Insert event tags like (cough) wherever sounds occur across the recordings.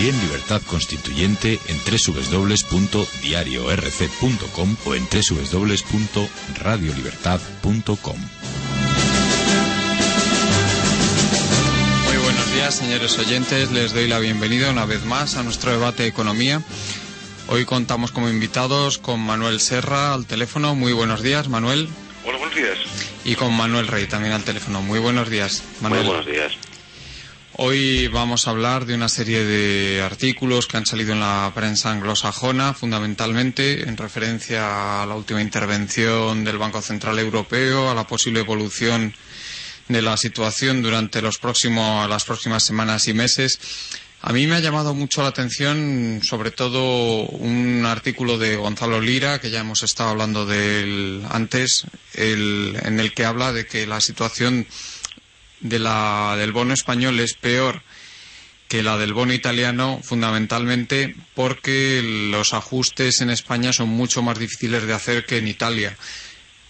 También Libertad Constituyente en www.diariorc.com o en www.radiolibertad.com. Muy buenos días, señores oyentes. Les doy la bienvenida una vez más a nuestro debate de economía. Hoy contamos como invitados con Manuel Serra al teléfono. Muy buenos días, Manuel. Hola, buenos días. Y con Manuel Rey también al teléfono. Muy buenos días, Manuel. Muy buenos días. Hoy vamos a hablar de una serie de artículos que han salido en la prensa anglosajona, fundamentalmente en referencia a la última intervención del Banco Central Europeo, a la posible evolución de la situación durante los las próximas semanas y meses. A mí me ha llamado mucho la atención, sobre todo, un artículo de Gonzalo Lira, que ya hemos estado hablando de él antes, en el que habla de que la situación de la, del bono español es peor que la del bono italiano, fundamentalmente porque los ajustes en España son mucho más difíciles de hacer que en Italia.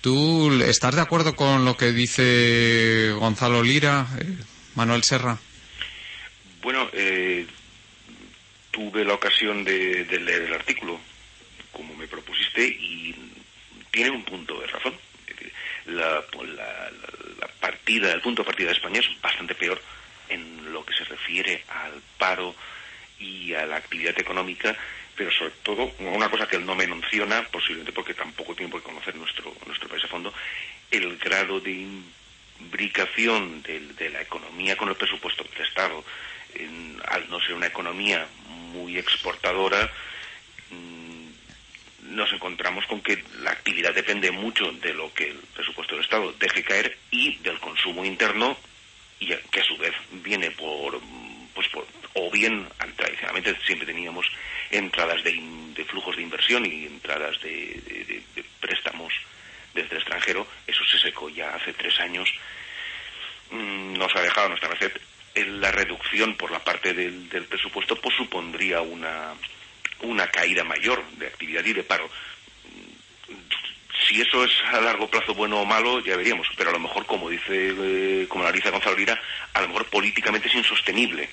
¿Tú estás de acuerdo con lo que dice Gonzalo Lira, eh, Manuel Serra? Bueno, eh, tuve la ocasión de, leer el artículo, como me propusiste, y tiene un punto de razón. La, partida, el punto de partida de España es bastante peor en lo que se refiere al paro y a la actividad económica, pero sobre todo, una cosa que él no me menciona, posiblemente porque tampoco tiene por qué conocer nuestro, nuestro país a fondo, el grado de imbricación de la economía con el presupuesto del Estado al no ser una economía muy exportadora, nos encontramos con que la actividad depende mucho de lo que el presupuesto del Estado deje caer y del consumo interno, y que a su vez viene por, pues o bien tradicionalmente siempre teníamos entradas de, flujos de inversión y entradas de, préstamos desde el extranjero, eso se secó ya hace tres años, mm, nos ha dejado nuestra merced. La reducción por la parte del, presupuesto pues supondría una, una caída mayor de actividad y de paro. Si eso es a largo plazo bueno o malo, ya veríamos. Pero a lo mejor, como dice, eh, como analiza Gonzalo Lira, a lo mejor políticamente es insostenible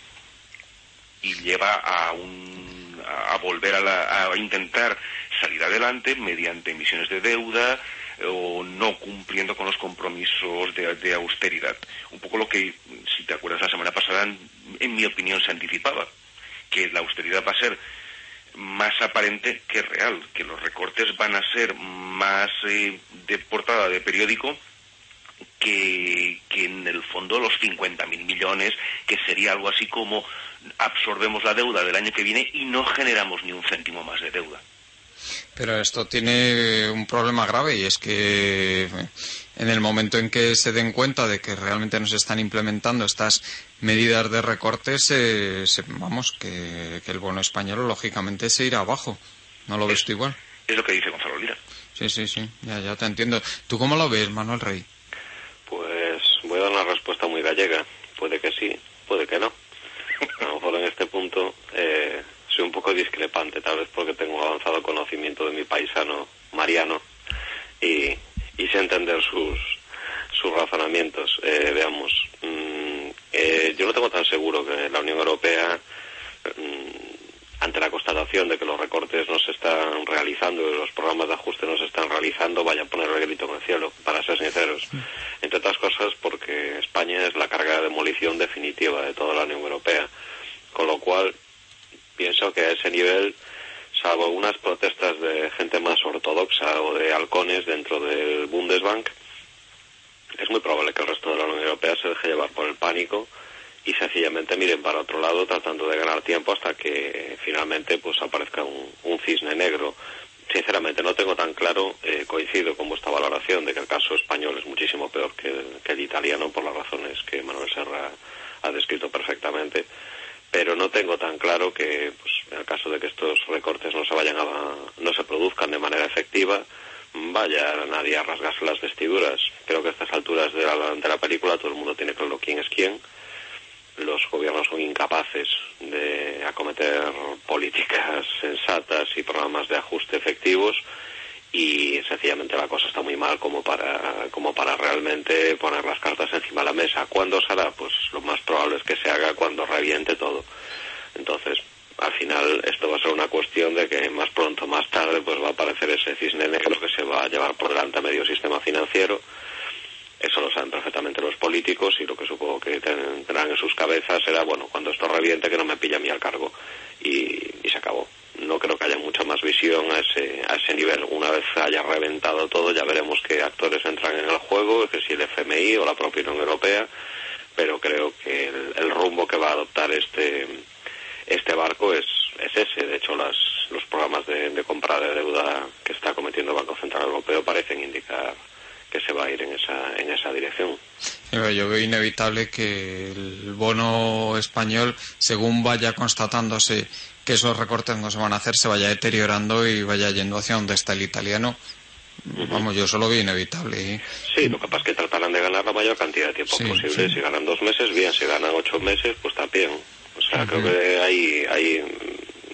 y lleva a un, a volver a, a intentar salir adelante mediante emisiones de deuda, o no cumpliendo con los compromisos de, austeridad. Un poco lo que, si te acuerdas, la semana pasada, en, mi opinión, se anticipaba, que la austeridad va a ser más aparente que real, que los recortes van a ser más eh, de portada de periódico que, que, en el fondo los 50.000 millones, que sería algo así como absorbemos la deuda del año que viene y no generamos ni un céntimo más de deuda. Pero esto tiene un problema grave y es que en el momento en que se den cuenta de que realmente no se están implementando estas medidas de recortes, vamos, que, el bono español lógicamente se irá abajo. ¿No lo ves tú igual? Es lo que dice Gonzalo Lira. Sí, sí, sí, ya, ya te entiendo. ¿Tú cómo lo ves, Manuel Rey? Pues voy a dar una respuesta muy gallega. Puede que sí, puede que no. A lo mejor en este punto eh, soy un poco discrepante, tal vez porque tengo avanzado conocimiento de mi paisano Mariano y, sé entender sus, sus razonamientos. Eh, veamos, mm, eh, yo no tengo tan seguro que la Unión Europea, mm, ante la constatación de que los recortes no se están realizando y los programas de ajuste no se están realizando, vaya a poner el grito en el cielo, para ser sinceros. Entre otras cosas porque España es la carga de demolición definitiva de toda la Unión Europea. Con lo cual, pienso que a ese nivel, salvo unas protestas de gente más ortodoxa o de halcones dentro del Bundesbank, es muy probable que el resto de la Unión Europea se deje llevar por el pánico y sencillamente miren para otro lado tratando de ganar tiempo hasta que finalmente pues aparezca un, cisne negro. Sinceramente no tengo tan claro, eh, coincido con vuestra valoración de que el caso español es muchísimo peor que que el italiano por las razones que Manuel Serra ha descrito perfectamente pero no tengo tan claro que pues, en el caso de que estos recortes no se vayan a, no se produzcan de manera efectiva vaya nadie a rasgarse las vestiduras. Creo que a estas alturas de la, de la película todo el mundo tiene claro quién es quién. Los gobiernos son incapaces de acometer políticas (laughs) sensatas y programas de ajuste efectivos y sencillamente la cosa está muy mal como para como para realmente poner las cartas encima de la mesa. ¿Cuándo se hará? Pues lo más probable es que se haga cuando reviente todo. Entonces, al final esto va a ser una cuestión de que más pronto más tarde pues va a aparecer ese cisne negro que se va a llevar por delante a medio sistema financiero. Eso lo saben perfectamente los políticos y lo que supongo que tendrán en sus cabezas será, bueno, cuando esto reviente que no me pilla a mí al cargo. Y, se acabó. No creo que haya mucha más visión a ese, a ese nivel. Una vez haya reventado todo ya veremos qué actores entran en el juego, que si el FMI o la propia Unión Europea, pero creo que el rumbo que va a adoptar este este barco es, es ese. De hecho, las, los programas de, compra de deuda que está cometiendo el Banco Central Europeo parecen indicar que se va a ir en esa, en esa dirección. Yo veo inevitable que el bono español, según vaya constatándose que esos recortes no se van a hacer, se vaya deteriorando y vaya yendo hacia donde está el italiano. Vamos, yo solo veo inevitable. ¿eh? Sí, lo que pasa es que tratarán de ganar la mayor cantidad de tiempo posible. Si ganan dos meses, bien. Si ganan ocho meses, pues también. O sea, creo que hay, hay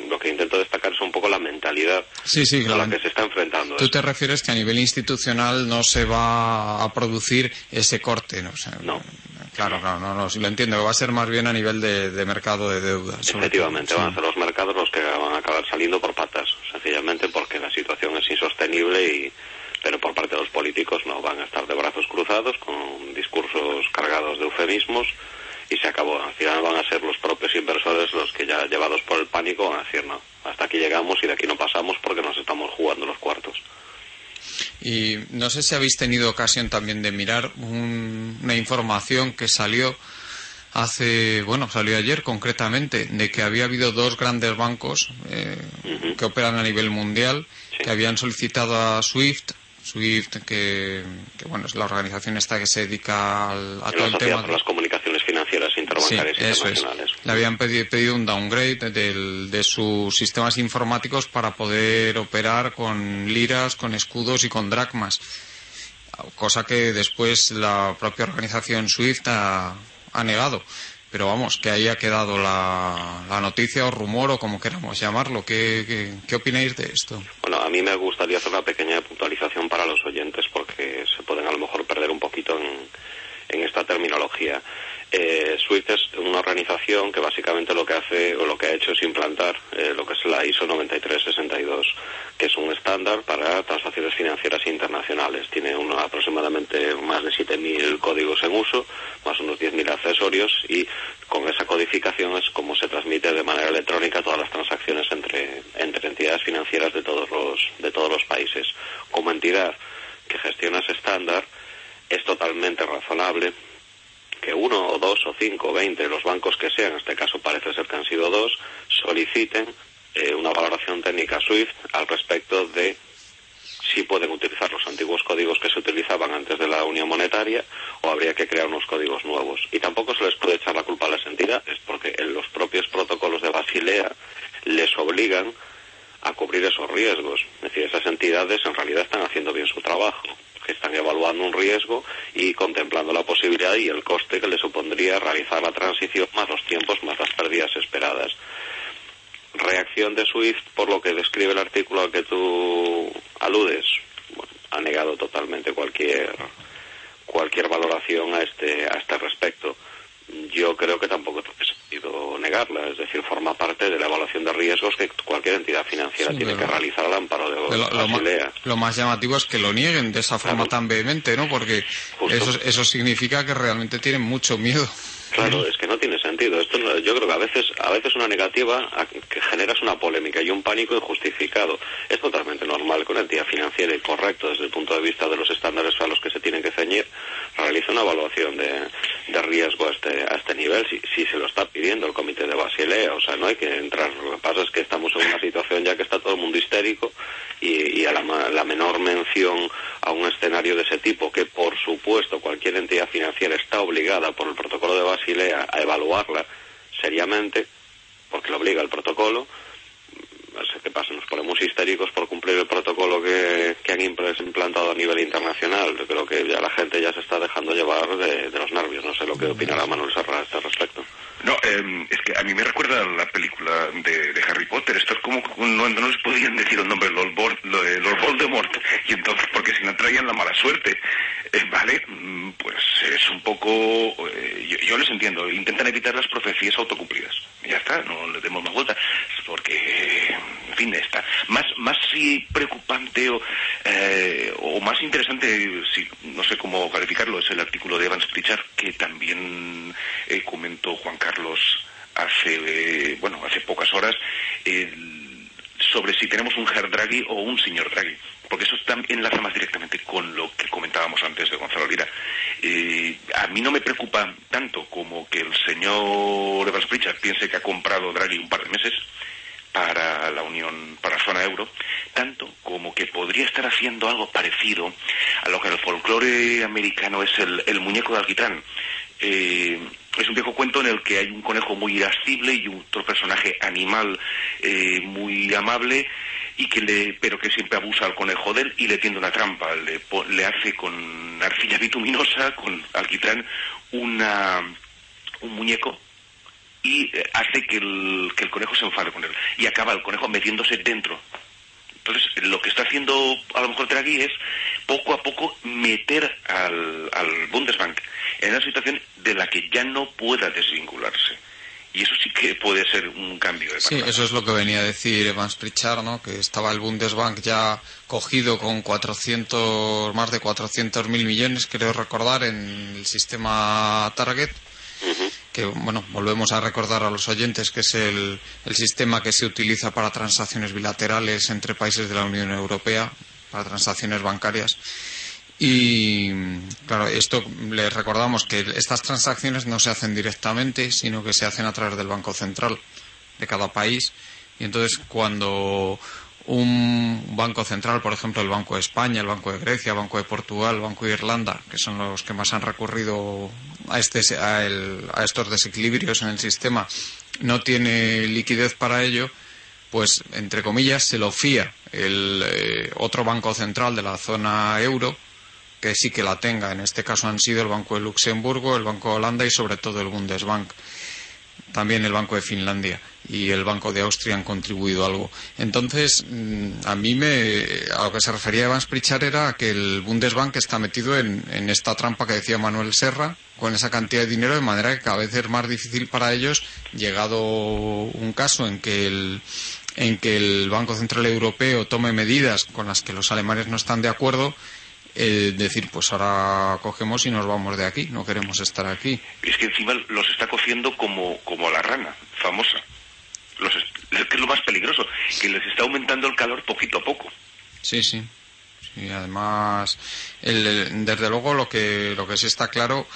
lo que intento destacar es un poco la mentalidad sí, sí, a la que se está enfrentando. Tú te refieres que a nivel institucional no se va a producir ese corte, ¿no? no. Claro, claro, no, no, si lo entiendo, va a ser más bien a nivel de, mercado de deuda. Efectivamente, van a ser los mercados los que van a acabar saliendo por patas, sencillamente porque la situación es insostenible y pero por parte de los políticos no van a estar de brazos cruzados con discursos cargados de eufemismos y se acabó. Al final van a ser los propios inversores los que ya llevados por el pánico van a decir no, hasta aquí llegamos y de aquí no pasamos porque nos estamos jugando los cuartos. Y no sé si habéis tenido ocasión también de mirar una información que salió hace, bueno, salió ayer concretamente, de que había habido dos grandes bancos eh, que operan a nivel mundial que habían solicitado a SWIFT SWIFT, que, bueno, es la organización esta que se dedica al, a todo el tema. de las comunicaciones financieras interbancarias eso internacionales. Le habían pedido, un downgrade de sus sistemas informáticos para poder operar con liras, con escudos y con dracmas. Cosa que después la propia organización SWIFT ha, negado pero vamos, que ahí ha quedado la, noticia o rumor o como queramos llamarlo. ¿Qué, qué, qué opináis de esto? Bueno, a mí me gustaría hacer una pequeña puntualización para los oyentes porque se pueden a lo mejor perder un poquito en esta terminología. Eh, SWIFT es una organización que básicamente lo que hace o lo que ha hecho es implantar eh, lo que es la ISO 9362, que es un estándar para transacciones financieras internacionales. Tiene uno, aproximadamente más de 7.000 códigos en uso, más unos 10.000 accesorios y con esa codificación es como se transmite de manera electrónica todas las transacciones entre, entre entidades financieras de todos los, de todos los países. Como entidad que gestiona ese estándar, es totalmente razonable que uno o dos o cinco o veinte, los bancos que sean, en este caso parece ser que han sido dos, soliciten eh, una valoración técnica SWIFT al respecto de si pueden utilizar los antiguos códigos que se utilizaban antes de la unión monetaria o habría que crear unos códigos nuevos. Y tampoco se les puede echar la culpa a las entidades porque en los propios protocolos de Basilea les obligan a cubrir esos riesgos. Es decir, esas entidades en realidad están haciendo bien su trabajo que están evaluando un riesgo y contemplando la posibilidad y el coste que le supondría realizar la transición, más los tiempos, más las pérdidas esperadas. Reacción de SWIFT, por lo que describe el artículo al que tú aludes, ha negado totalmente cualquier cualquier valoración a este a este respecto yo creo que tampoco tiene sentido negarla, es decir, forma parte de la evaluación de riesgos que cualquier entidad financiera tiene que realizar al amparo de, lo, lo, más, lo, más, llamativo es que lo nieguen de esa forma tan vehemente, ¿no? Porque eso, eso significa que realmente tienen mucho miedo. Claro, es que no tiene sentido. Esto yo creo que a veces, a veces una negativa que generas una polémica y un pánico injustificado. Es totalmente normal que una entidad financiera y correcto desde el punto de vista de los estándares a los que se tienen que ceñir realice una evaluación de, riesgo a este, a este nivel si, si, se lo está pidiendo el comité de Basilea. O sea, no hay que entrar. Lo que pasa es que estamos en una situación ya que está todo el mundo histérico y, a la, la menor mención a un escenario de ese tipo que por supuesto cualquier entidad financiera está obligada por el protocolo de Basilea a seriamente, porque lo obliga el protocolo. Qué pasa, nos ponemos histéricos por cumplir el protocolo que, han implantado a nivel internacional. Yo creo que ya la gente ya se está dejando llevar de, los nervios. No sé lo que opinará Manuel Serra a este respecto. No, em, es que a mí me recuerda la película de, Harry Potter. Esto es como no, no les podían decir el nombre Lord, Lord Voldemort, y entonces porque si no traían la mala suerte. Eh, vale, mm, pues es un poco... eh, yo, yo les entiendo, intentan evitar las profecías autocumplidas. Ya está, no le demos más vuelta, porque, en fin, está. Más, más sí preocupante o, eh, o más interesante, si, no sé cómo calificarlo, es el artículo de Evans Pritchard que también eh, comentó Juan Carlos hace, eh, bueno, hace pocas horas, sobre si tenemos un Herr Draghi o un señor Draghi, porque eso enlaza más directamente con lo que comentábamos antes de Gonzalo Lira. Eh, a mí no me preocupa tanto como que el señor Evans Pritchard piense que ha comprado Draghi un par de meses para la Unión, para la zona euro, tanto como que podría estar haciendo algo parecido a lo que en el folclore americano es el, el muñeco de alquitrán. Eh, es un viejo cuento en el que hay un conejo muy irascible y otro personaje animal eh, muy amable y que le, pero que siempre abusa al conejo de él y le tiende una trampa, le, le hace con arcilla bituminosa, con alquitrán, una, un muñeco y eh, hace que el, que el conejo se enfade con él y acaba el conejo metiéndose dentro. Entonces, lo que está haciendo a lo mejor Draghi es poco a poco meter al, al Bundesbank en una situación de la que ya no pueda desvincularse. Y eso sí que puede ser un cambio de Sí, eso es lo que venía a decir Evans Pritchard, ¿no? que estaba el Bundesbank ya cogido con 400, más de 400 mil millones, creo recordar, en el sistema Target, que, bueno, volvemos a recordar a los oyentes que es el, el sistema que se utiliza para transacciones bilaterales entre países de la Unión Europea, para transacciones bancarias. Y claro, esto les recordamos que estas transacciones no se hacen directamente, sino que se hacen a través del Banco Central de cada país. Y entonces cuando un banco central, por ejemplo el Banco de España, el Banco de Grecia, el Banco de Portugal, el Banco de Irlanda, que son los que más han recurrido a, este, a, el- a estos desequilibrios en el sistema, no tiene liquidez para ello, pues entre comillas se lo fía el eh, otro banco central de la zona euro que sí que la tenga. En este caso han sido el Banco de Luxemburgo, el Banco de Holanda y sobre todo el Bundesbank. También el Banco de Finlandia y el Banco de Austria han contribuido algo. Entonces, mm, a mí me, a lo que se refería Evans Pritchard era que el Bundesbank está metido en, en esta trampa que decía Manuel Serra con esa cantidad de dinero de manera que cada vez es más difícil para ellos, llegado un caso en que el, en que el Banco Central Europeo tome medidas con las que los alemanes no están de acuerdo, eh, decir, pues ahora cogemos y nos vamos de aquí, no queremos estar aquí. Es que encima los está cociendo como, como la rana, famosa. Los es, que es lo más peligroso, que les está aumentando el calor poquito a poco. Sí, sí. Sí, además, el- el- desde luego lo que, lo que sí está claro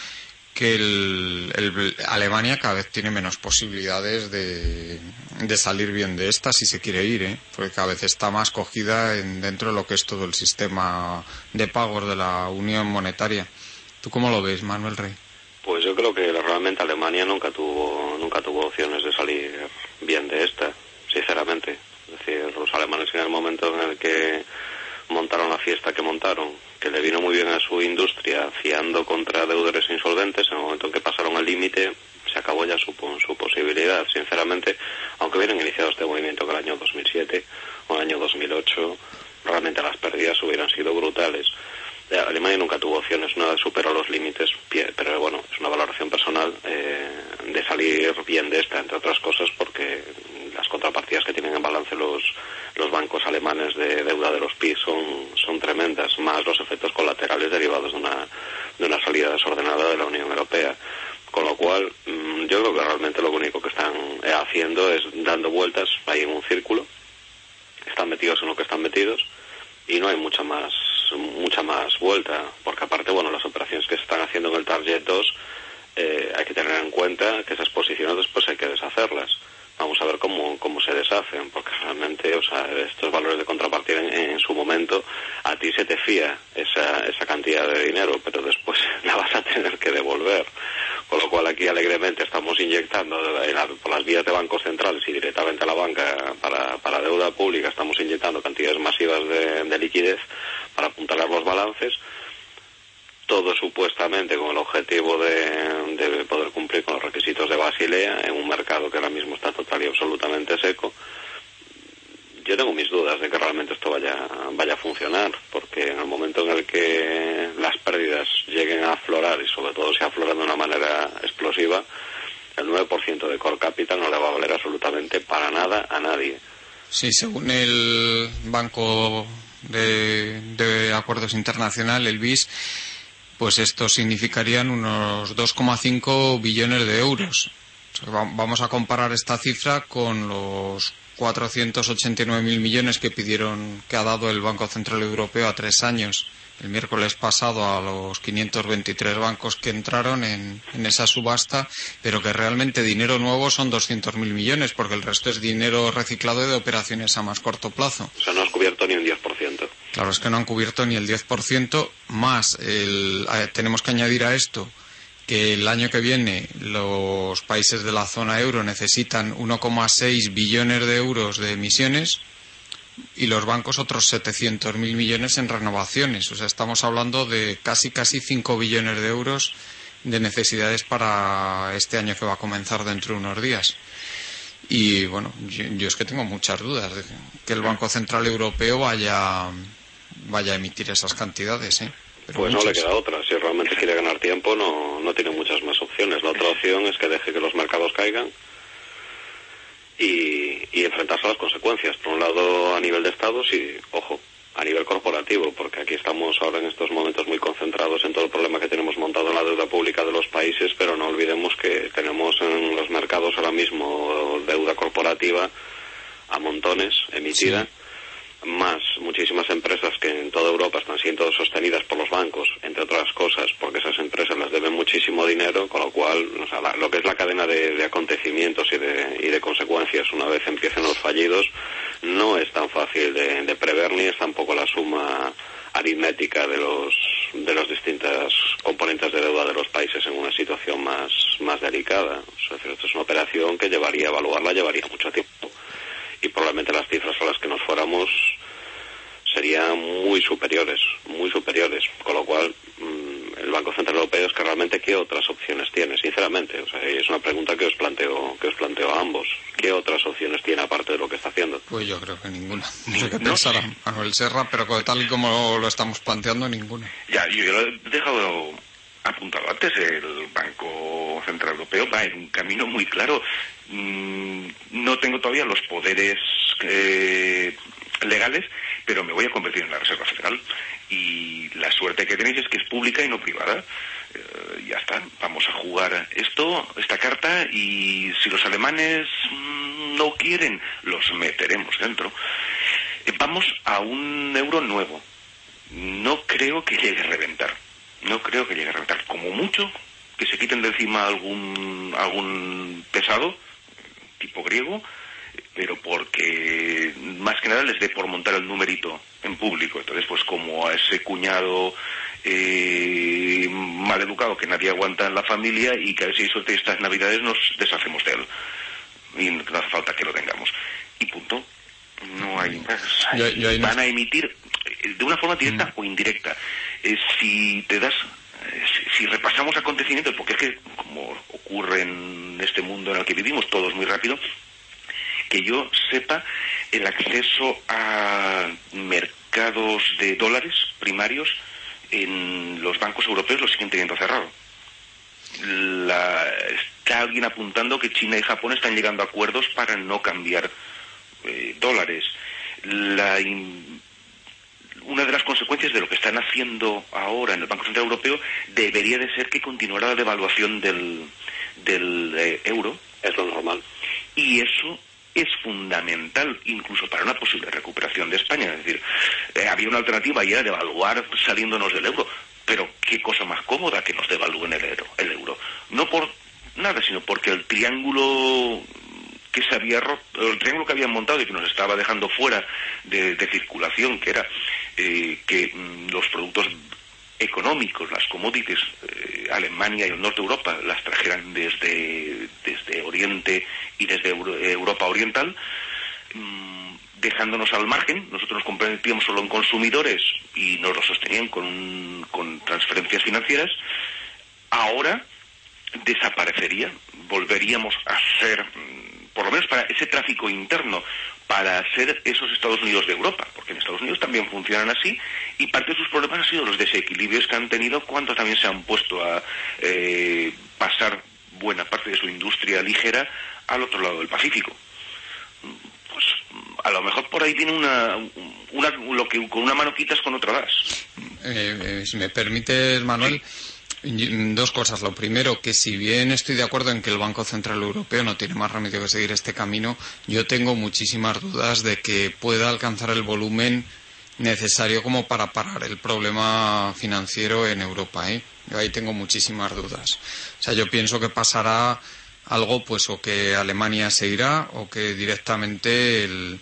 que el, el- Alemania cada vez tiene menos posibilidades de, de salir bien de esta si se quiere ir, ¿eh? porque cada vez está más cogida en, dentro de lo que es todo el sistema de pagos de la Unión Monetaria. ¿Tú cómo lo ves, Manuel Rey? Pues yo creo que realmente Alemania nunca tuvo nunca tuvo opciones de salir bien de esta, sinceramente. Es decir, los alemanes en el momento en el que montaron la fiesta que montaron, que le vino muy bien a su industria, fiando contra deudores insolventes, en el momento en que pasaron el límite, se acabó ya su, su posibilidad. Sinceramente, aunque hubieran iniciado este movimiento en el año 2007 o el año 2008, realmente las pérdidas hubieran sido brutales. Alemania nunca tuvo opciones, nada superó los límites, pero bueno, es una valoración personal eh, de salir bien de esta, entre otras cosas, porque las contrapartidas que tienen en balance los, los bancos alemanes de deuda de los PIB son, son tremendas, más los efectos colaterales derivados de una, de una salida desordenada de la Unión Europea. Con lo cual, mm, yo creo que realmente lo único que están eh, haciendo es dando vueltas ahí en un círculo, están metidos en lo que están metidos y no hay mucha más mucha más vuelta porque aparte bueno las operaciones que se están haciendo en el Target 2 eh, hay que tener en cuenta que esas posiciones después hay que deshacerlas. Vamos a ver cómo, cómo se deshacen porque realmente o sea estos valores de contrapartida en, en su momento a ti se te fía esa, esa cantidad de dinero pero después (laughs) la vas a tener que devolver con lo cual aquí alegremente estamos inyectando la- por las vías de bancos centrales y directamente a la banca para, para deuda pública estamos inyectando cantidades masivas de, de liquidez para apuntalar los balances. Todo supuestamente con el objetivo de, de poder cumplir con los requisitos de Basilea en un mercado que ahora mismo está total y absolutamente seco yo tengo mis dudas de que realmente esto vaya, vaya a funcionar, porque en el momento en el que las pérdidas lleguen a aflorar, y sobre todo si afloran de una manera explosiva, el 9% de core capital no le va a valer absolutamente para nada a nadie. Sí, según el Banco de, de Acuerdos Internacional, el BIS, pues esto significarían unos 2,5 billones de euros. Vamos a comparar esta cifra con los 489.000 millones que pidieron, que ha dado el Banco Central Europeo a tres años el miércoles pasado a los 523 bancos que entraron en, esa subasta, pero que realmente dinero nuevo son 200.000 millones, porque el resto es dinero reciclado de operaciones a más corto plazo. O sea, no has cubierto ni un 10%. Claro, es que no han cubierto ni el 10%, más el, eh, tenemos que añadir a esto que el año que viene los países de la zona euro necesitan 1,6 billones de euros de emisiones y los bancos otros 700.000 millones en renovaciones. O sea, estamos hablando de casi, casi 5 billones de euros de necesidades para este año que va a comenzar dentro de unos días. Y bueno, yo, es que tengo muchas dudas de que el Banco Central Europeo vaya, vaya a emitir esas cantidades. ¿eh? Pues no le queda otra. Si realmente quiere ganar tiempo, no, no tiene muchas más opciones. La otra opción es que deje que los mercados caigan y, y enfrentarse a las consecuencias. Por un lado, a nivel de Estados y, ojo, a nivel corporativo, porque aquí estamos ahora en estos momentos muy concentrados en todo el problema que tenemos montado en la deuda pública de los países, pero no olvidemos que tenemos en los mercados ahora mismo deuda corporativa a montones emitida más muchísimas empresas que en toda Europa están siendo sostenidas por los bancos, entre otras cosas, porque esas empresas las deben muchísimo dinero, con lo cual lo que es la cadena de, acontecimientos y de, y de, consecuencias una vez empiecen los fallidos no es tan fácil de, prever ni es tampoco la suma aritmética de los de los distintas componentes de deuda de los países en una situación más, más delicada. O sea, esto es una operación que llevaría, evaluarla llevaría mucho tiempo y probablemente las cifras a las que nos fuéramos serían muy superiores, muy superiores, con lo cual mm, el Banco Central Europeo es que realmente qué otras opciones tiene, sinceramente, o sea, es una pregunta que os planteo, que os planteo a ambos, ¿qué otras opciones tiene aparte de lo que está haciendo? Pues yo creo que ninguna, (laughs) no sé qué pensar Manuel Serra, pero tal y como lo estamos planteando, ninguna. Ya, yo lo he dejado apuntado antes, el Banco Central Europeo va en un camino muy claro. Mm, no tengo todavía los poderes eh, legales, pero me voy a convertir en la Reserva Federal. Y la suerte que tenéis es que es pública y no privada. Eh, ya está, vamos a jugar esto, esta carta, y si los alemanes mm, no quieren, los meteremos dentro. Eh, vamos a un euro nuevo. No creo que llegue a reventar no creo que llegue a reventar. Como mucho, que se quiten de encima algún, algún pesado, tipo griego, pero porque más que nada les dé por montar el numerito en público. Entonces, pues como a ese cuñado eh, mal educado que nadie aguanta en la familia y que a ver si suerte estas navidades nos deshacemos de él. Y no hace falta que lo tengamos. Y punto. No hay Van a emitir de una forma directa mm. o indirecta. Eh, si te das, eh, si, repasamos acontecimientos, porque es que como ocurre en este mundo en el que vivimos, todos muy rápido, que yo sepa el acceso a mercados de dólares primarios en los bancos europeos lo siguen teniendo cerrado. está alguien apuntando que China y Japón están llegando a acuerdos para no cambiar eh, dólares. La, una de las consecuencias de lo que están haciendo ahora en el Banco Central Europeo debería de ser que continuara la devaluación del, del eh, euro. Es lo normal. Y eso es fundamental incluso para una posible recuperación de España. Es decir, eh, había una alternativa y era devaluar saliéndonos del euro. Pero qué cosa más cómoda que nos devalúen el euro, el euro. No por nada, sino porque el triángulo que se había roto, el triángulo que habían montado y que nos estaba dejando fuera de, circulación, que era eh, que mm, los productos económicos, las commodities, eh, Alemania y el norte de Europa las trajeran desde, desde Oriente y desde Europa Oriental, mm, dejándonos al margen. Nosotros nos comprometíamos solo en consumidores y nos lo sostenían con, con transferencias financieras. Ahora desaparecería, volveríamos a ser mm, por lo menos para ese tráfico interno, para ser esos Estados Unidos de Europa, porque en Estados Unidos también funcionan así, y parte de sus problemas han sido los desequilibrios que han tenido cuando también se han puesto a eh, pasar buena parte de su industria ligera al otro lado del Pacífico. Pues a lo mejor por ahí tiene una, una lo que con una mano quitas con otra das. Eh, eh, si me permites, Manuel, dos cosas. Lo primero, que si bien estoy de acuerdo en que el Banco Central Europeo no tiene más remedio que seguir este camino, yo tengo muchísimas dudas de que pueda alcanzar el volumen necesario como para parar el problema financiero en Europa. ¿eh? Yo ahí tengo muchísimas dudas. O sea, yo pienso que pasará algo, pues, o que Alemania se irá, o que directamente el,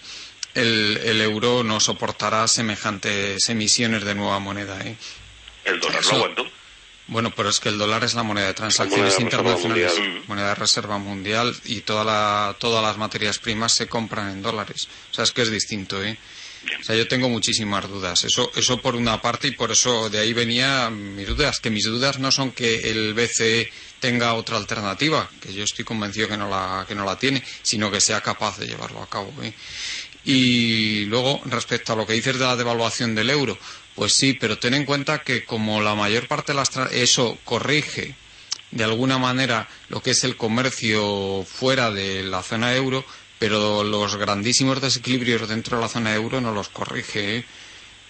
el, euro no soportará semejantes emisiones de nueva moneda. ¿eh? ¿El dólar lo aguantó? Bueno, pero es que el dólar es la moneda de transacciones internacionales, moneda de reserva mundial y toda la, todas las materias primas se compran en dólares. O sea, es que es distinto, ¿eh? O sea, yo tengo muchísimas dudas. Eso, eso por una parte y por eso de ahí venía mis dudas. Que mis dudas no son que el BCE tenga otra alternativa, que yo estoy convencido que no la, que no la tiene, sino que sea capaz de llevarlo a cabo. ¿eh? Y luego, respecto a lo que dices de la devaluación del euro, pues sí, pero ten en cuenta que como la mayor parte de las eso corrige de alguna manera lo que es el comercio fuera de la zona euro, pero los grandísimos desequilibrios dentro de la zona euro no los corrige ¿eh?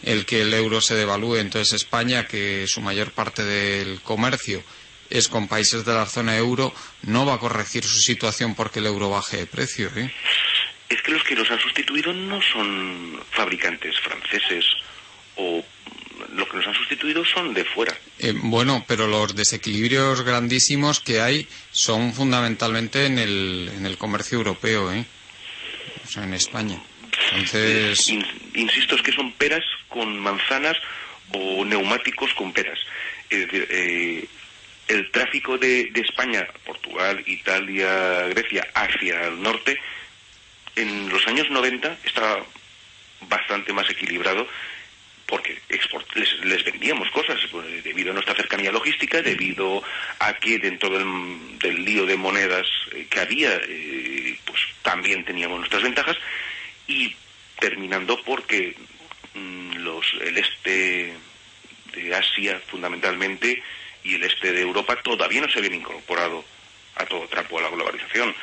el que el euro se devalúe. Entonces España, que su mayor parte del comercio es con países de la zona euro, no va a corregir su situación porque el euro baje de precio. ¿eh? Es que los que los han sustituido no son fabricantes franceses o los que nos han sustituido son de fuera. Eh, bueno, pero los desequilibrios grandísimos que hay son fundamentalmente en el, en el comercio europeo, ¿eh? O sea, en España. Entonces... insisto, es que son peras con manzanas o neumáticos con peras. Es decir, eh, el tráfico de, de España, Portugal, Italia, Grecia hacia el norte, en los años 90 estaba bastante más equilibrado porque les, vendíamos cosas pues, debido a nuestra cercanía logística, debido a que dentro del, lío de monedas eh, que había, eh, pues también teníamos nuestras ventajas y terminando porque mm, los, el este de Asia fundamentalmente y el este de Europa todavía no se habían incorporado a todo trapo a la globalización.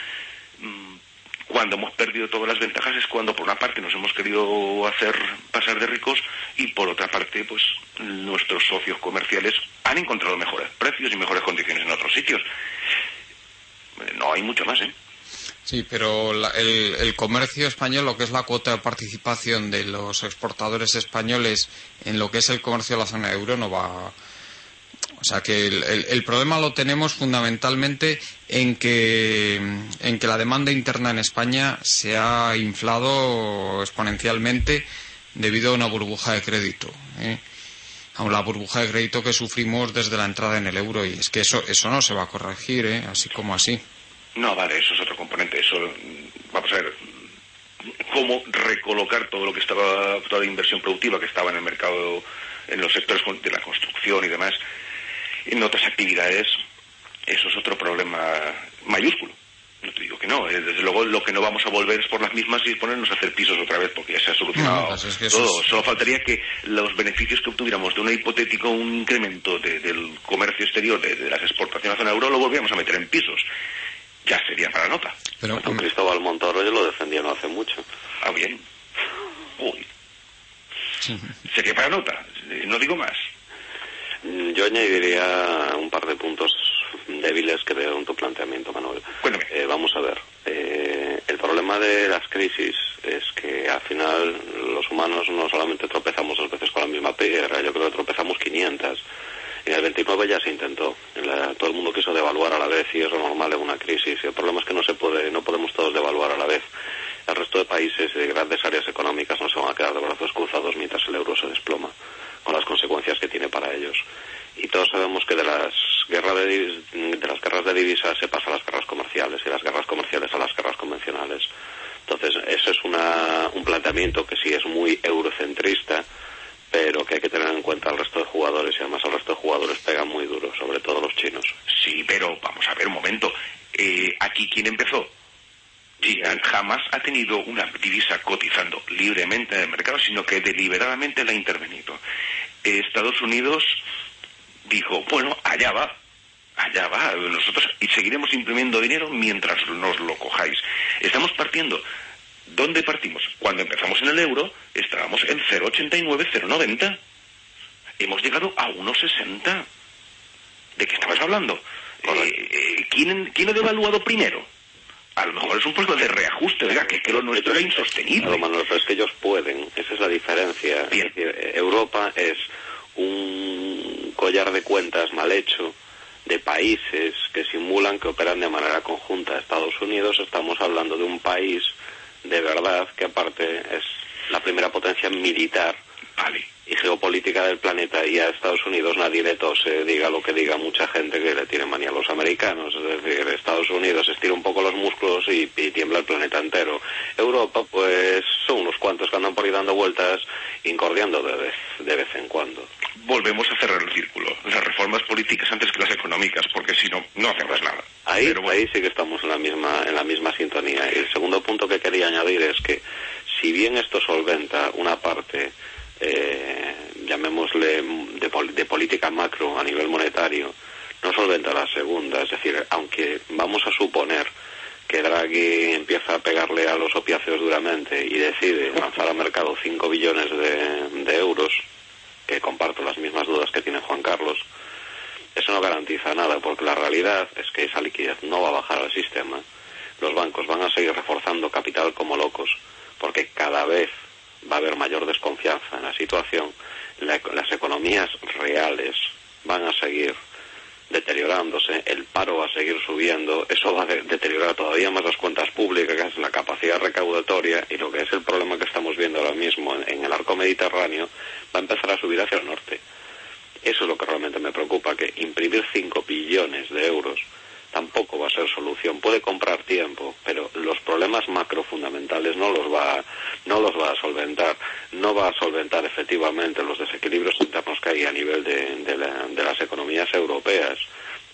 Cuando hemos perdido todas las ventajas es cuando por una parte nos hemos querido hacer pasar de ricos y por otra parte pues nuestros socios comerciales han encontrado mejores precios y mejores condiciones en otros sitios. No hay mucho más, ¿eh? Sí, pero el, el, comercio español, lo que es la cuota de participación de los exportadores españoles en lo que es el comercio de la zona euro no va, o sea que el, problema lo tenemos fundamentalmente en que, en que la demanda interna en España se ha inflado exponencialmente debido a una burbuja de crédito. ¿eh? A la burbuja de crédito que sufrimos desde la entrada en el euro y es que eso, eso no se va a corregir, ¿eh? así como así. No, vale, eso es otro componente. Eso, vamos a ver, cómo recolocar todo lo que estaba, toda la inversión productiva que estaba en el mercado, en los sectores de la construcción y demás, en otras actividades, eso es otro problema mayúsculo. No te digo que no. Eh, desde luego lo que no vamos a volver es por las mismas y ponernos a hacer pisos otra vez porque ya se ha solucionado pues todo. Solo faltaría que los beneficios que obtuviéramos de un hipotético un incremento del comercio exterior, de, las exportaciones a la euro, lo volvíamos a meter en pisos. Ya sería para nota. Pero con Cristóbal Montoro yo lo defendía no hace mucho. Ah, bien. Uy. Sería para nota. No digo más. Yo añadiría un par de puntos débiles que veo en tu planteamiento, Manuel. Eh, vamos a ver. Eh, el problema de las crisis es que al final los humanos no solamente tropezamos dos veces con la misma piedra, yo creo que tropezamos 500. En el 29 ya se intentó. todo el mundo quiso devaluar a la vez y es lo normal en una crisis. El problema es que no se puede, no podemos todos devaluar a la vez. El resto de países y de grandes áreas económicas no se van a quedar de brazos cruzados mientras el euro se desploma con las consecuencias que tiene para ellos. Y todos sabemos que de las guerras de, de las guerras de divisas se pasa a las guerras comerciales y las guerras comerciales a las guerras convencionales. Entonces, ese es una, un planteamiento que sí es muy eurocentrista, pero que hay que tener en cuenta al resto de jugadores y además al resto de jugadores pegan muy duro, sobre todo los chinos. Sí, pero vamos a ver un momento. Eh, ¿Aquí quién empezó? Sí, jamás ha tenido una divisa cotizando libremente en el mercado, sino que deliberadamente la ha intervenido. Estados Unidos dijo, bueno, allá va, allá va, nosotros y seguiremos imprimiendo dinero mientras nos lo cojáis. Estamos partiendo. ¿Dónde partimos? Cuando empezamos en el euro, estábamos en 0,89, 0,90. Hemos llegado a 1,60. ¿De qué estabas hablando? Eh, eh, ¿quién, ¿Quién ha devaluado primero? A lo mejor es un puesto de reajuste, ¿verdad? Que, que lo nuestro era insostenible. Manuel, pero es que ellos pueden, esa es la diferencia. Europa es un collar de cuentas mal hecho de países que simulan que operan de manera conjunta. Estados Unidos estamos hablando de un país de verdad que aparte es la primera potencia militar y geopolítica del planeta y a Estados Unidos nadie le tose, diga lo que diga mucha gente que le tiene manía a los americanos. Es decir, Estados Unidos estira un poco los músculos y, tiembla el planeta entero. Europa, pues son unos cuantos que andan por ahí dando vueltas, incordiando de vez, de vez en cuando. Volvemos a cerrar el círculo. Las reformas políticas antes que las económicas, porque si no, no hacemos nada. Ahí, ahí sí que estamos en la misma, en la misma sintonía. Y el segundo punto que quería añadir es que si bien esto solventa una parte eh, llamémosle, de, política macro a nivel monetario, no solventa la segunda. Es decir, aunque vamos a suponer que Draghi empieza a pegarle a los opiáceos duramente y decide lanzar al mercado 5 billones de, euros, que comparto las mismas dudas que tiene Juan Carlos, eso no garantiza nada, porque la realidad es que esa liquidez no va a bajar al sistema. Los bancos van a seguir reforzando capital como locos, porque cada vez va a haber mayor desconfianza en la situación, las economías reales van a seguir deteriorándose, el paro va a seguir subiendo, eso va a deteriorar todavía más las cuentas públicas, la capacidad recaudatoria y lo que es el problema que estamos viendo ahora mismo en el arco mediterráneo va a empezar a subir hacia el norte. Eso es lo que realmente me preocupa, que imprimir 5 billones de euros tampoco va a ser solución. Puede comprar tiempo, pero los problemas macro fundamentales no los va, no los va a solventar. No va a solventar efectivamente los desequilibrios internos que hay a nivel de, las economías europeas.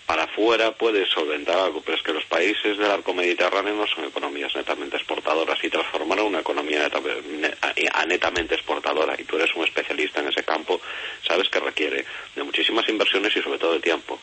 Para afuera puede solventar algo, pero es que los países del arco mediterráneo no son economías netamente exportadoras y transformar una economía a netamente exportadora, y tú eres un especialista en ese campo, sabes que requiere de muchísimas inversiones y sobre todo de tiempo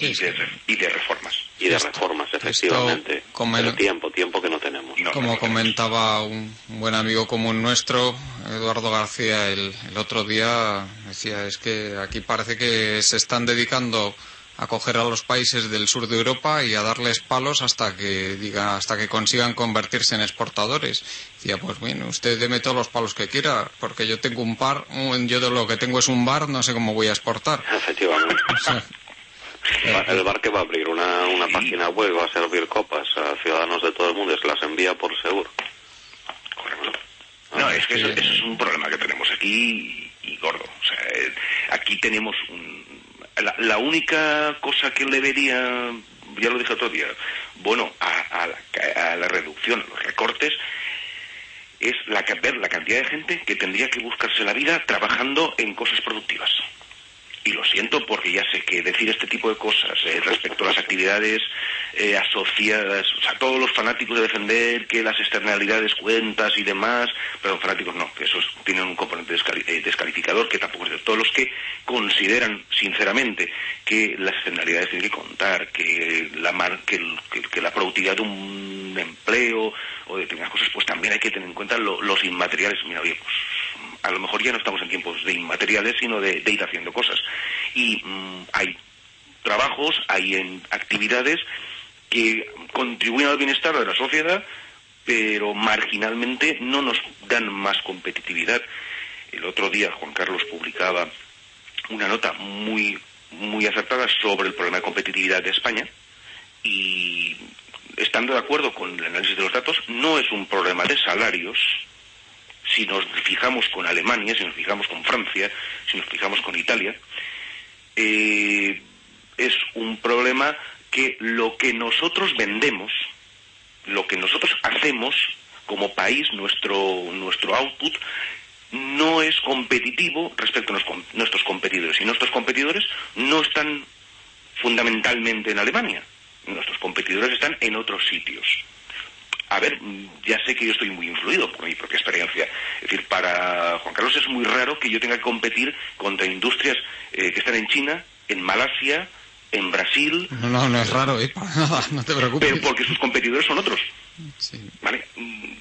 y, de, reformas. Y de reformas, efectivamente. Pero tiempo, tiempo que no tenemos. como comentaba un buen amigo común nuestro, Eduardo García, el, otro día, decía, es que aquí parece que se están dedicando a coger a los países del sur de Europa y a darles palos hasta que diga, hasta que consigan convertirse en exportadores. Decía, pues bueno, usted deme todos los palos que quiera, porque yo tengo un par, yo de lo que tengo es un bar, no sé cómo voy a exportar. Efectivamente. (laughs) El bar que va a abrir una, una página web va a servir copas a ciudadanos de todo el mundo y se las envía por seguro. No, es que eso, es un problema que tenemos aquí y, gordo. O sea, eh, aquí tenemos la, única cosa que le vería, ya lo dije otro día, bueno, a, la, a la reducción, a los recortes, es la, ver la cantidad de gente que tendría que buscarse la vida trabajando en cosas productivas y lo siento porque ya sé que decir este tipo de cosas eh, respecto a las actividades eh, asociadas, o sea, todos los fanáticos de defender que las externalidades cuentas y demás, pero fanáticos no, que esos tienen un componente eh, descalificador que tampoco es de todos los que consideran sinceramente que las externalidades tienen que contar, que la, que, que, la productividad de un empleo o de determinadas cosas, pues también hay que tener en cuenta los inmateriales. Mira, oye, pues a lo mejor ya no estamos en tiempos de inmateriales, sino de, ir haciendo cosas. Y mm, hay trabajos, hay actividades que contribuyen al bienestar de la sociedad, pero marginalmente no nos dan más competitividad. El otro día Juan Carlos publicaba una nota muy muy acertada sobre el problema de competitividad de España y estando de acuerdo con el análisis de los datos, no es un problema de salarios, si nos fijamos con Alemania, si nos fijamos con Francia, si nos fijamos con Italia, eh, es un problema que lo que nosotros vendemos, lo que nosotros hacemos como país, nuestro, nuestro output, no es competitivo respecto a nuestros competidores. Y nuestros competidores no están fundamentalmente en Alemania. Nuestros competidores están en otros sitios. A ver, ya sé que yo estoy muy influido por mi propia experiencia. Es decir, para Juan Carlos es muy raro que yo tenga que competir contra industrias eh, que están en China, en Malasia, en Brasil. No, no, no es raro, ¿eh? (laughs) no te preocupes. Pero porque sus competidores son otros. ¿Vale?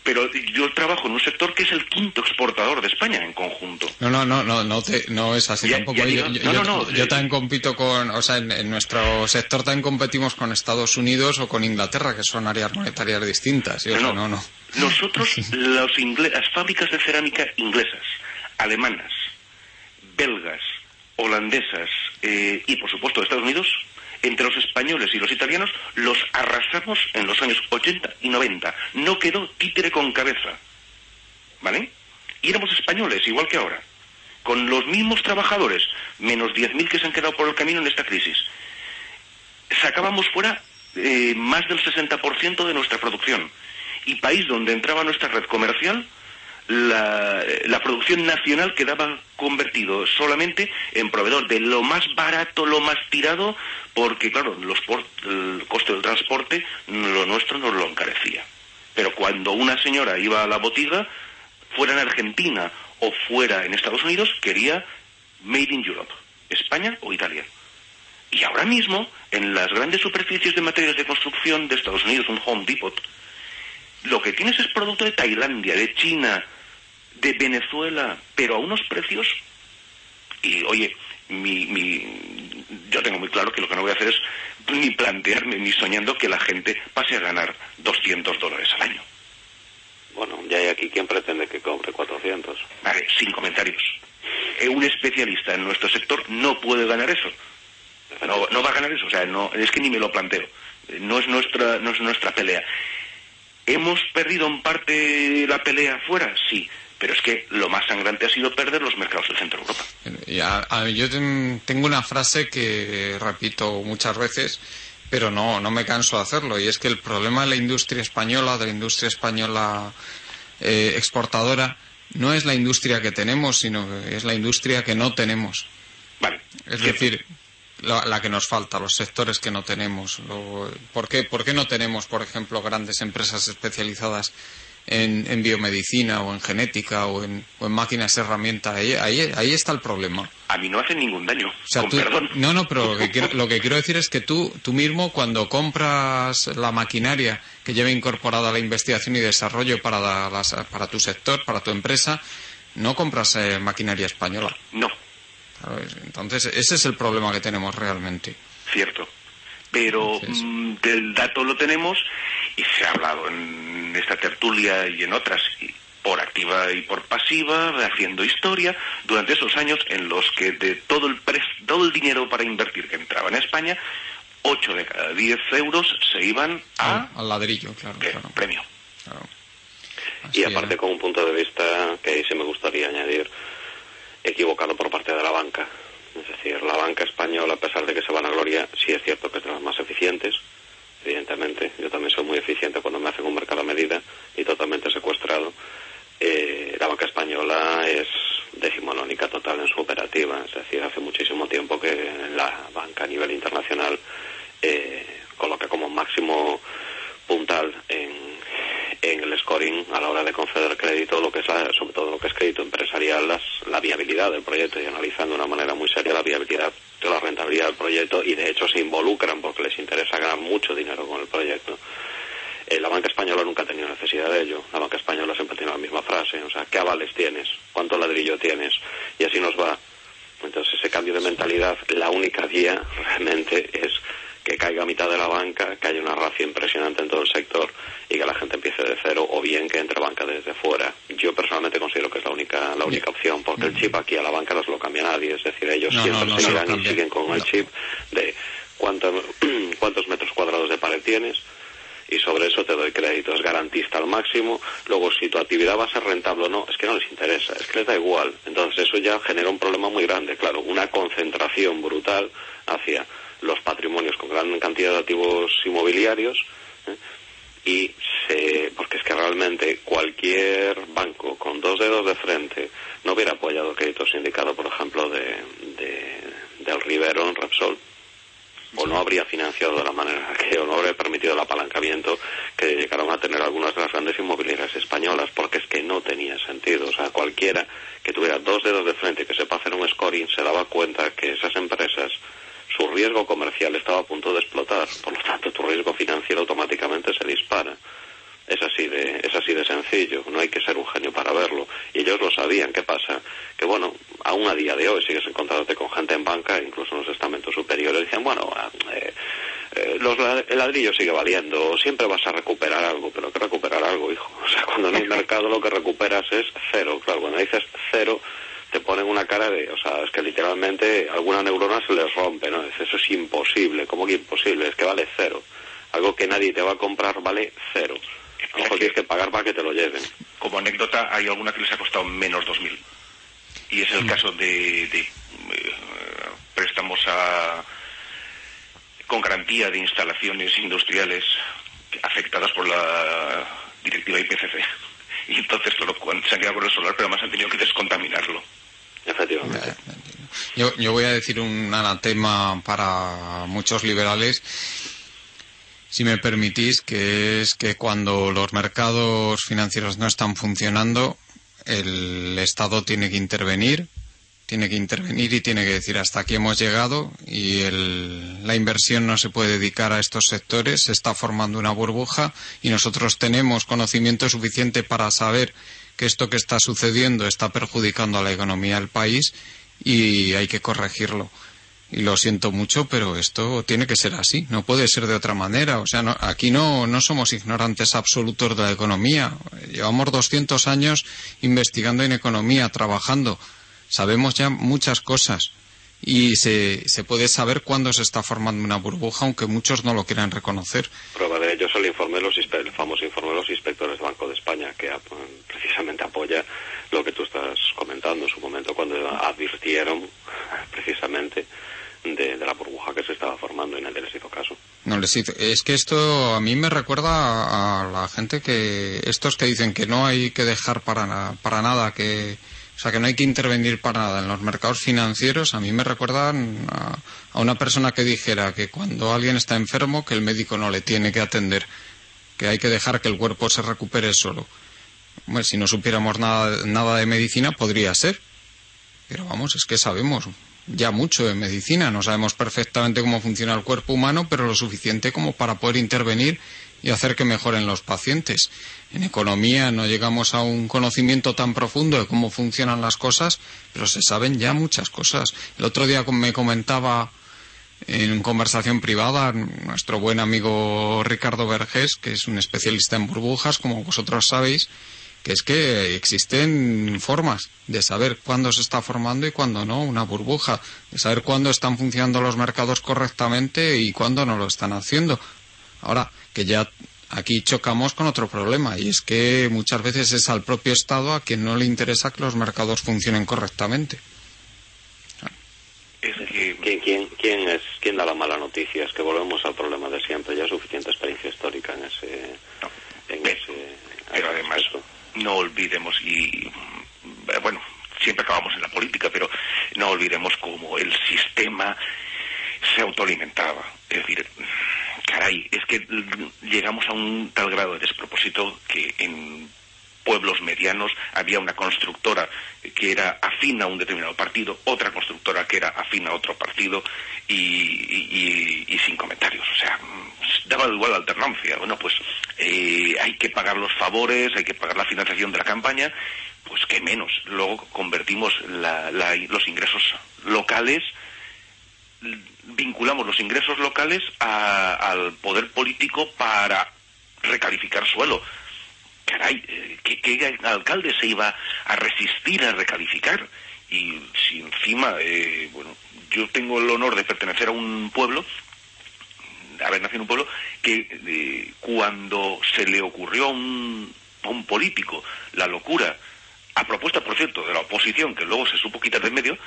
Pero yo trabajo en un sector que es el quinto exportador de España en conjunto. No, no, no, no, no, te, no es así tampoco. yo, no, no, yo, también compito con, o sea, en, nuestro sector también competimos con Estados Unidos o con Inglaterra, que son áreas monetarias distintas. no, no, no. Nosotros, (laughs) los las fábricas de cerámica inglesas, alemanas, belgas, holandesas eh, y, por supuesto, de Estados Unidos, entre los españoles y los italianos los arrasamos en los años 80 y 90. No quedó títere con cabeza. ¿Vale? Y éramos españoles, igual que ahora. Con los mismos trabajadores, menos 10.000 que se han quedado por el camino en esta crisis. Sacábamos fuera eh, más del 60% de nuestra producción. Y país donde entraba nuestra red comercial, la, producción nacional quedaba convertido solamente en proveedor de lo más barato, lo más tirado, porque claro, los el coste del transporte, lo nuestro nos lo encarecía. Pero cuando una señora iba a la botiga, fuera en Argentina o fuera en Estados Unidos, quería Made in Europe, España o Italia. Y ahora mismo, en las grandes superficies de materiales de construcción de Estados Unidos, un Home Depot, lo que tienes es producto de Tailandia, de China, de Venezuela, pero a unos precios. Y oye, mi, mi, yo tengo muy claro que lo que no voy a hacer es ni plantearme ni soñando que la gente pase a ganar 200 dólares al año. Bueno, ya hay aquí quien pretende que cobre 400. Vale, sin comentarios. Eh, un especialista en nuestro sector no puede ganar eso. No, no va a ganar eso, o sea, no, es que ni me lo planteo. No es nuestra, no es nuestra pelea. ¿Hemos perdido en parte la pelea fuera? Sí, pero es que lo más sangrante ha sido perder los mercados del centro de Europa. yo tengo una frase que repito muchas veces, pero no, no me canso de hacerlo, y es que el problema de la industria española, de la industria española eh, exportadora, no es la industria que tenemos, sino que es la industria que no tenemos. Vale. Es decir, la, que nos falta, los sectores que no tenemos. ¿por, qué, ¿Por qué no tenemos, por ejemplo, grandes empresas especializadas en, biomedicina o en genética o en, máquinas herramientas. Ahí, ahí, está el problema. A mí no hacen ningún daño. perdón. No, no, pero lo que, quiero, decir es que tú, tú mismo cuando compras la maquinaria que lleva incorporada la investigación y desarrollo para, para tu sector, para tu empresa, no compras eh, maquinaria española. No. Entonces, ese es el problema que tenemos realmente. Cierto. Pero mm, del dato lo tenemos y se ha hablado en esta tertulia y en otras, por activa y por pasiva, haciendo historia, durante esos años en los que de todo el, todo el dinero para invertir que entraba en España, 8 de cada 10 euros se iban a... al ladrillo, claro. Premio. Y aparte, con un punto de vista que ahí sí me gustaría añadir, equivocado por parte de la banca. Es decir, la banca española, a pesar de que se van a gloria, sí es cierto que es de las más eficientes, evidentemente. Yo también soy muy eficiente cuando me hacen un mercado a medida y totalmente secuestrado. Eh, la banca española es decimonónica total en su operativa. Es decir, hace muchísimo tiempo que la banca a nivel internacional eh, coloca como máximo puntal en, el scoring a la hora de conceder crédito, lo que es sobre todo lo que es crédito empresarial, las, la viabilidad del proyecto y analizando de una manera muy seria la viabilidad de la rentabilidad del proyecto y de hecho se involucran porque les interesa ganar mucho dinero con el proyecto. Eh, la banca española nunca ha tenido necesidad de ello. La banca española siempre tiene la misma frase, o sea, ¿qué avales tienes? ¿Cuánto ladrillo tienes? Y así nos va. Entonces ese cambio de mentalidad, la única guía (laughs) realmente es que caiga a mitad de la banca, que haya una racia impresionante en todo el sector y que la gente empiece de cero o bien que entre banca desde fuera. Yo personalmente considero que es la única la única opción porque el chip aquí a la banca no se lo cambia nadie, es decir, ellos siempre seguirán y siguen con el chip de cuántos, (clears throat) cuántos metros cuadrados de pared tienes y sobre eso te doy crédito, es garantista al máximo. Luego, si tu actividad va a ser rentable o no, es que no les interesa, es que les da igual. Entonces, eso ya genera un problema muy grande, claro, una concentración brutal hacia los patrimonios con gran cantidad de activos inmobiliarios ¿eh? y se, porque es que realmente cualquier banco con dos dedos de frente no hubiera apoyado el crédito sindicado, por ejemplo, de, del Rivero en Repsol. o no habría financiado de la manera que, o no habría permitido el apalancamiento que llegaron a tener algunas de las grandes inmobiliarias españolas, porque es que no tenía sentido. O sea, cualquiera que tuviera dos dedos de frente y que sepa hacer un scoring se daba cuenta que esas empresas su riesgo comercial estaba a punto de explotar, por lo tanto tu riesgo financiero automáticamente se dispara. Es así de, es así de sencillo, no hay que ser un genio para verlo. Y ellos lo sabían. ¿Qué pasa? Que bueno, aún a día de hoy sigues encontrándote con gente en banca, incluso en los estamentos superiores, dicen, bueno, ah, eh, eh, los, el ladrillo sigue valiendo, siempre vas a recuperar algo, pero que recuperar algo, hijo. (laughs) O sea, cuando en el (laughs) mercado lo que recuperas es cero. Claro, cuando dices cero, te ponen una cara de, o sea, es que literalmente alguna neurona se les rompe, ¿no? Eso es imposible, ¿cómo que imposible? Es que vale cero. Algo que nadie te va a comprar vale cero. A lo mejor tienes que pagar para que te lo lleven. Como anécdota, hay alguna que les ha costado menos 2.000. Y es el caso de, de eh, préstamos a, con garantía de instalaciones industriales afectadas por la directiva IPCC. (laughs) Y entonces, claro, se han quedado con el solar, pero además han tenido que descontaminarlo. Efectivamente. Yo, yo voy a decir un anatema para muchos liberales si me permitís, que es que cuando los mercados financieros no están funcionando, el Estado tiene que intervenir, tiene que intervenir y tiene que decir hasta aquí hemos llegado y el, la inversión no se puede dedicar a estos sectores, se está formando una burbuja y nosotros tenemos conocimiento suficiente para saber que esto que está sucediendo está perjudicando a la economía del país y hay que corregirlo y lo siento mucho, pero esto tiene que ser así, no puede ser de otra manera. O sea, no, aquí no, no somos ignorantes absolutos de la economía. Llevamos 200 años investigando en economía, trabajando. Sabemos ya muchas cosas y se, se puede saber cuándo se está formando una burbuja, aunque muchos no lo quieran reconocer. Prueba de ello es el, informe los, el famoso informe de los inspectores del Banco de España, que precisamente apoya lo que tú estás comentando en su momento, cuando advirtieron precisamente de, la burbuja que se estaba formando y nadie les hizo caso. No les hizo. Es que esto a mí me recuerda a la gente que estos que dicen que no hay que dejar para, para nada, que o sea que no hay que intervenir para nada en los mercados financieros. A mí me recuerdan a, a una persona que dijera que cuando alguien está enfermo que el médico no le tiene que atender, que hay que dejar que el cuerpo se recupere solo. Bueno, si no supiéramos nada, nada de medicina podría ser, pero vamos, es que sabemos ya mucho de medicina. No sabemos perfectamente cómo funciona el cuerpo humano, pero lo suficiente como para poder intervenir y hacer que mejoren los pacientes. En economía no llegamos a un conocimiento tan profundo de cómo funcionan las cosas, pero se saben ya muchas cosas. El otro día me comentaba en conversación privada nuestro buen amigo Ricardo Vergés, que es un especialista en burbujas, como vosotros sabéis, que es que existen formas de saber cuándo se está formando y cuándo no, una burbuja, de saber cuándo están funcionando los mercados correctamente y cuándo no lo están haciendo. Ahora, que ya aquí chocamos con otro problema y es que muchas veces es al propio Estado a quien no le interesa que los mercados funcionen correctamente. ¿Quién, quién, es, ¿Quién da la mala noticia? Es que volvemos al problema de siempre. Ya suficiente experiencia histórica en ese... En ese pero además no olvidemos y eh, bueno siempre acabamos en la política pero no olvidemos cómo el sistema se autoalimentaba es decir caray es que llegamos a un tal grado de despropósito que en pueblos medianos había una constructora que era afín a un determinado partido, otra constructora que era afín a otro partido y, sin comentarios. O sea, daba igual la alternancia. Bueno, pues eh, hay que pagar los favores, hay que pagar la financiación de la campaña, pues qué menos. Luego convertimos los ingresos locales, vinculamos los ingresos locales al poder político para recalificar suelo caray, eh, ¿qué, alcalde se iba a resistir a recalificar? Y si encima, eh, bueno, yo tengo el honor de pertenecer a un pueblo, haber nacido en un pueblo, que eh, cuando se le ocurrió a un, político la locura, a propuesta, por cierto, de la oposición, que luego se supo quitar de medio,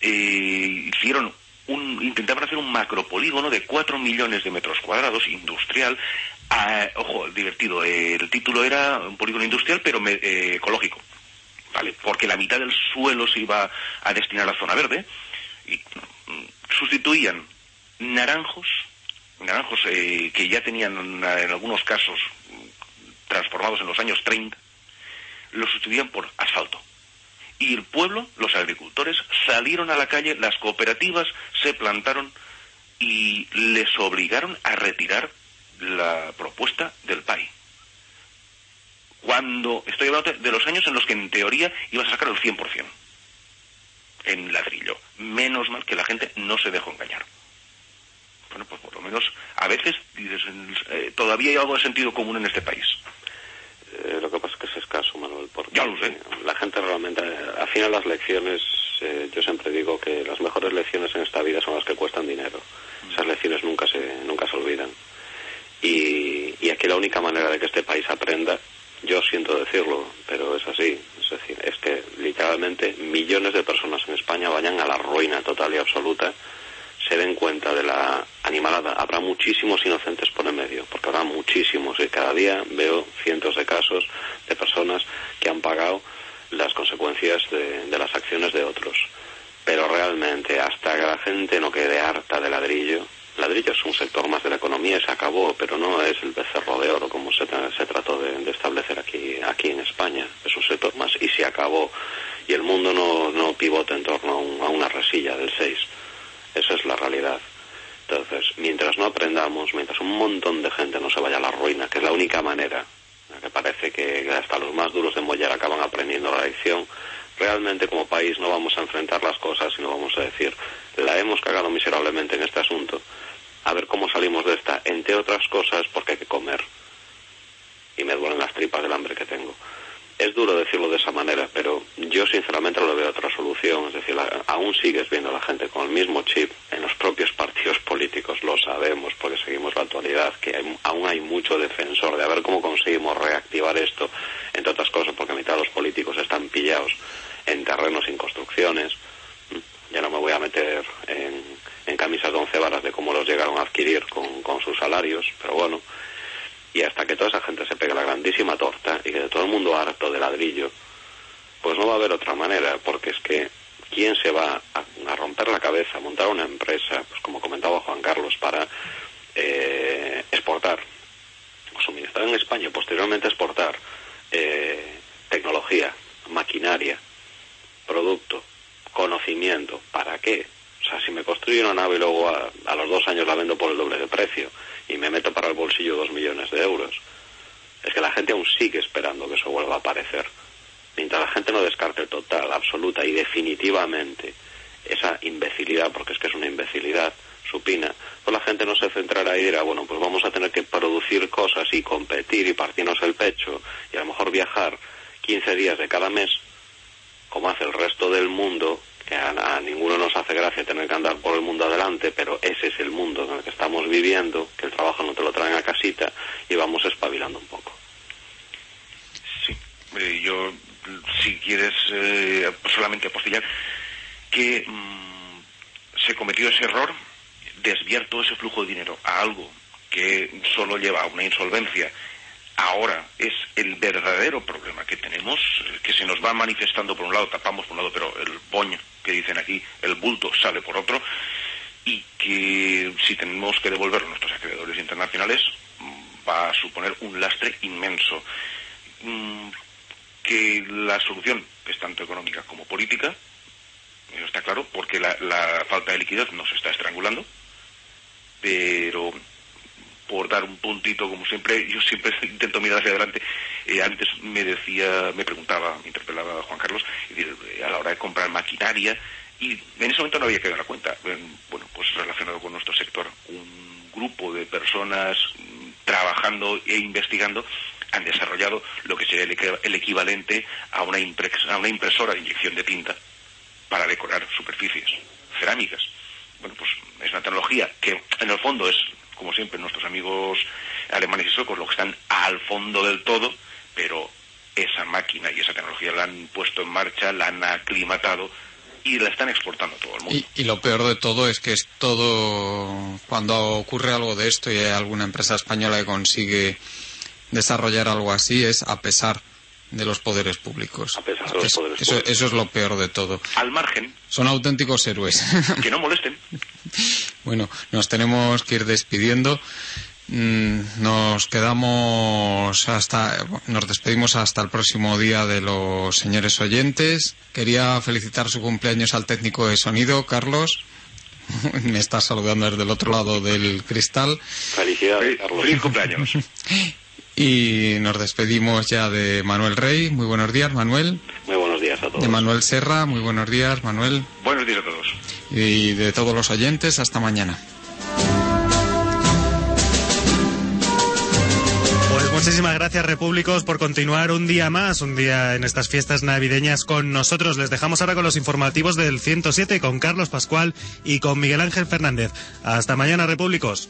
hicieron un, intentaban hacer un macropolígono de 4 millones de metros cuadrados industrial Ah, ojo, divertido. el título era un polígono industrial, pero eh, ecológico. ¿Vale? Porque la mitad del suelo se iba a destinar a la zona verde y mm, sustituían naranjos, naranjos eh, que ya tenían en algunos casos transformados en los años 30, los sustituían por asfalto. Y el pueblo, los agricultores, salieron a la calle, las cooperativas se plantaron y les obligaron a retirar la propuesta del PAI. Cuando estoy hablando de los años en los que en teoría ibas a sacar el 100% en ladrillo. Menos mal que la gente no se dejó engañar. Bueno, pues por lo menos a veces eh, todavía hay algo de sentido común en este país. Eh, lo que pasa es que es escaso, Manuel. Porque ya lo sé. La gente realmente, al final las lecciones, eh, yo siempre digo que las mejores lecciones en esta vida son las que cuestan dinero. Esas lecciones nunca se, nunca se olvidan. Y, y aquí la única manera de que este país aprenda, yo siento decirlo, pero es así. Es decir, es que literalmente millones de personas en España vayan a la ruina total y absoluta se den cuenta de la animalada. Habrá muchísimos inocentes por el medio, porque habrá muchísimos y cada día veo cientos de casos de personas que han pagado las consecuencias de, de las acciones de otros. Pero realmente, hasta que la gente no quede harta de ladrillo, ladrillo es un sector más de la economía se acabó, pero no es el becerro de oro como se, se trató de, de, establecer aquí, aquí en España. Es un sector más y se acabó. Y el mundo no, no pivota en torno a, un, a una resilla del 6. Esa es la realidad. Entonces, mientras no aprendamos, mientras un montón de gente no se vaya a la ruina, que es la única manera, que parece que hasta los más duros de mollar acaban aprendiendo la lección, realmente como país no vamos a enfrentar las cosas, sino vamos a decir, la hemos cagado miserablemente en este asunto, a ver cómo salimos de esta, entre otras cosas porque hay que comer. Y me duelen las tripas del hambre que tengo. Es duro decirlo de esa manera, pero yo sinceramente no le veo otra solución. Es decir, aún sigues viendo a la gente con el mismo chip en los propios partidos políticos, lo sabemos porque seguimos la actualidad, que hay, aún hay mucho defensor de a ver cómo conseguimos reactivar esto, entre otras cosas porque mitad de los políticos están pillados en terrenos sin construcciones. Ya no me voy a meter en, camisas de once varas de cómo los llegaron a adquirir con sus salarios, pero bueno, y hasta que toda esa gente se pegue la grandísima torta y que de todo el mundo harto de ladrillo, pues no va a haber otra manera, porque es que quién se va a, a romper la cabeza, a montar una empresa, pues como comentaba Juan Carlos, para eh, exportar, suministrar en España posteriormente exportar eh, tecnología, maquinaria, producto, conocimiento, ¿para qué? O sea, si me construyo una nave y luego a, a los dos años la vendo por el doble de precio, y me meto para el bolsillo dos millones de euros. Es que la gente aún sigue esperando que eso vuelva a aparecer. Mientras la gente no descarte total, absoluta y definitivamente esa imbecilidad, porque es que es una imbecilidad supina, pues la gente no se centrará y dirá, bueno, pues vamos a tener que producir cosas y competir y partirnos el pecho y a lo mejor viajar 15 días de cada mes, como hace el resto del mundo, que a, ninguno nos hace gracia tener que andar por el mundo adelante, pero ese es el mundo en el que estamos viviendo, que el trabajo no te lo traen a casita y vamos espabilando un poco. Sí, eh, yo, si quieres eh, solamente apostillar, que mmm, se cometió ese error, desviar todo ese flujo de dinero a algo que solo lleva a una insolvencia ahora es el verdadero problema que tenemos, que se nos va manifestando por un lado, tapamos por un lado, pero el boño que dicen aquí, el bulto sale por otro, y que si tenemos que devolver a nuestros acreedores internacionales va a suponer un lastre inmenso. Que la solución es tanto económica como política, eso está claro, porque la, la falta de liquidez nos está estrangulando, pero por dar un puntito, como siempre, yo siempre (laughs) intento mirar hacia adelante. Eh, antes me decía, me preguntaba, me interpelaba Juan Carlos, eh, a la hora de comprar maquinaria, y en ese momento no había que dar la cuenta. Bueno, pues relacionado con nuestro sector, un grupo de personas mm, trabajando e investigando han desarrollado lo que sería el, el equivalente a una, a una impresora de inyección de tinta para decorar superficies cerámicas. Bueno, pues es una tecnología que en el fondo es como siempre, nuestros amigos alemanes y suecos, lo que están al fondo del todo, pero esa máquina y esa tecnología la han puesto en marcha, la han aclimatado y la están exportando a todo el mundo. Y, y, lo peor de todo es que es todo, cuando ocurre algo de esto y hay alguna empresa española que consigue desarrollar algo así, es a pesar de los poderes públicos. A pesar de los es, poderes eso, públicos. eso es lo peor de todo. Al margen. Son auténticos héroes. Que no molesten. (laughs) Bueno, nos tenemos que ir despidiendo. Mm, Nos quedamos hasta, nos despedimos hasta el próximo día de los señores oyentes. Quería felicitar su cumpleaños al técnico de sonido, Carlos. (laughs) Me está saludando desde el otro lado del cristal. Felicidades, Carlos. feliz cumpleaños. (laughs) Y nos despedimos ya de Manuel Rey. Muy buenos días, Manuel. Muy buenos días a todos. De Manuel Serra. Muy buenos días, Manuel. Buenos días a todos. Y de todos los oyentes, hasta mañana. Pues muchísimas gracias, Repúblicos, por continuar un día más, un día en estas fiestas navideñas con nosotros. Les dejamos ahora con los informativos del 107 con Carlos Pascual y con Miguel Ángel Fernández. Hasta mañana, Repúblicos.